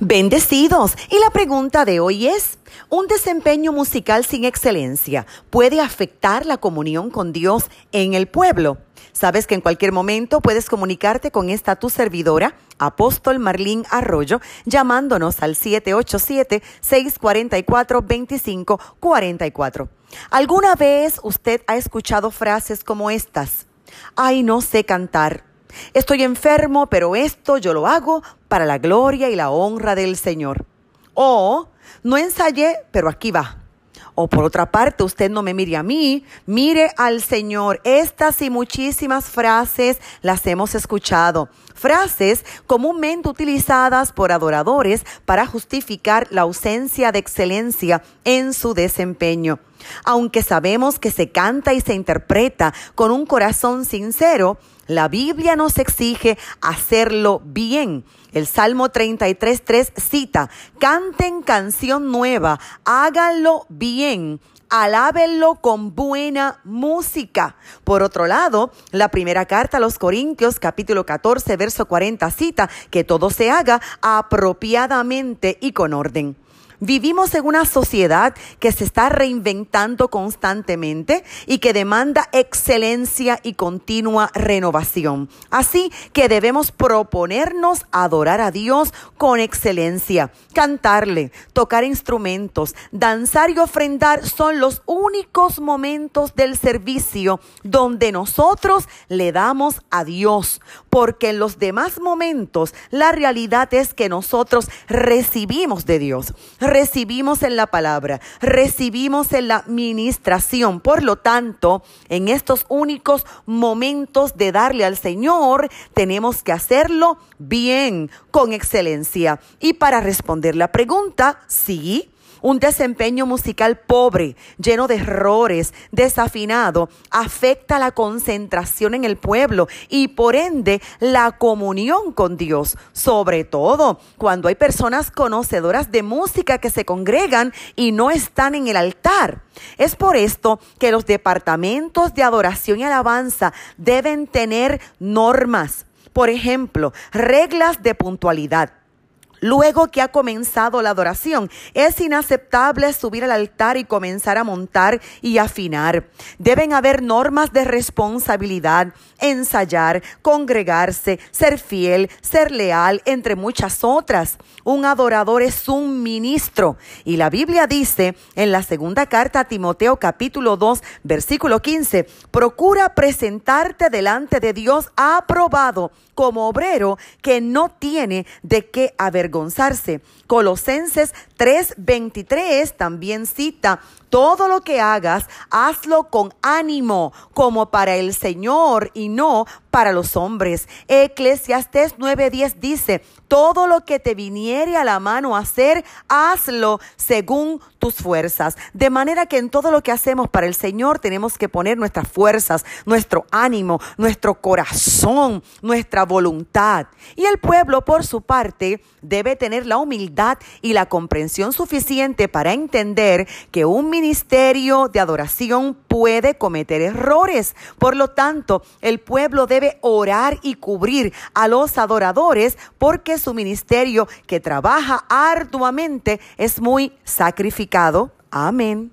Bendecidos. Y la pregunta de hoy es, ¿un desempeño musical sin excelencia puede afectar la comunión con Dios en el pueblo? Sabes que en cualquier momento puedes comunicarte con esta tu servidora, Apóstol Marlín Arroyo, llamándonos al 787-644-2544. ¿Alguna vez usted ha escuchado frases como estas? Ay, no sé cantar. Estoy enfermo, pero esto yo lo hago para la gloria y la honra del Señor. O no ensayé, pero aquí va. O por otra parte, usted no me mire a mí, mire al Señor. Estas y muchísimas frases las hemos escuchado. Frases comúnmente utilizadas por adoradores para justificar la ausencia de excelencia en su desempeño. Aunque sabemos que se canta y se interpreta con un corazón sincero, la Biblia nos exige hacerlo bien. El Salmo 33.3 cita, canten canción nueva, háganlo bien, alábenlo con buena música. Por otro lado, la primera carta a los Corintios, capítulo 14, verso 40, cita que todo se haga apropiadamente y con orden. Vivimos en una sociedad que se está reinventando constantemente y que demanda excelencia y continua renovación. Así que debemos proponernos adorar a Dios con excelencia, cantarle, tocar instrumentos, danzar y ofrendar son los únicos momentos del servicio donde nosotros le damos a Dios, porque en los demás momentos la realidad es que nosotros recibimos de Dios recibimos en la palabra, recibimos en la ministración. Por lo tanto, en estos únicos momentos de darle al Señor, tenemos que hacerlo bien, con excelencia. Y para responder la pregunta, sí un desempeño musical pobre, lleno de errores, desafinado, afecta la concentración en el pueblo y por ende la comunión con Dios, sobre todo cuando hay personas conocedoras de música que se congregan y no están en el altar. Es por esto que los departamentos de adoración y alabanza deben tener normas, por ejemplo, reglas de puntualidad Luego que ha comenzado la adoración, es inaceptable subir al altar y comenzar a montar y afinar. Deben haber normas de responsabilidad, ensayar, congregarse, ser fiel, ser leal, entre muchas otras. Un adorador es un ministro. Y la Biblia dice en la segunda carta a Timoteo capítulo 2 versículo 15, procura presentarte delante de Dios aprobado como obrero que no tiene de qué avergonzarse. Colosenses 3:23 también cita, todo lo que hagas, hazlo con ánimo, como para el Señor y no para los hombres. Eclesiastés 9:10 dice, todo lo que te viniere a la mano hacer, hazlo según tus fuerzas. De manera que en todo lo que hacemos para el Señor tenemos que poner nuestras fuerzas, nuestro ánimo, nuestro corazón, nuestra voluntad. Y el pueblo, por su parte, debe tener la humildad y la comprensión suficiente para entender que un ministerio de adoración puede cometer errores. Por lo tanto, el pueblo debe orar y cubrir a los adoradores porque su ministerio que trabaja arduamente es muy sacrificado. Amén.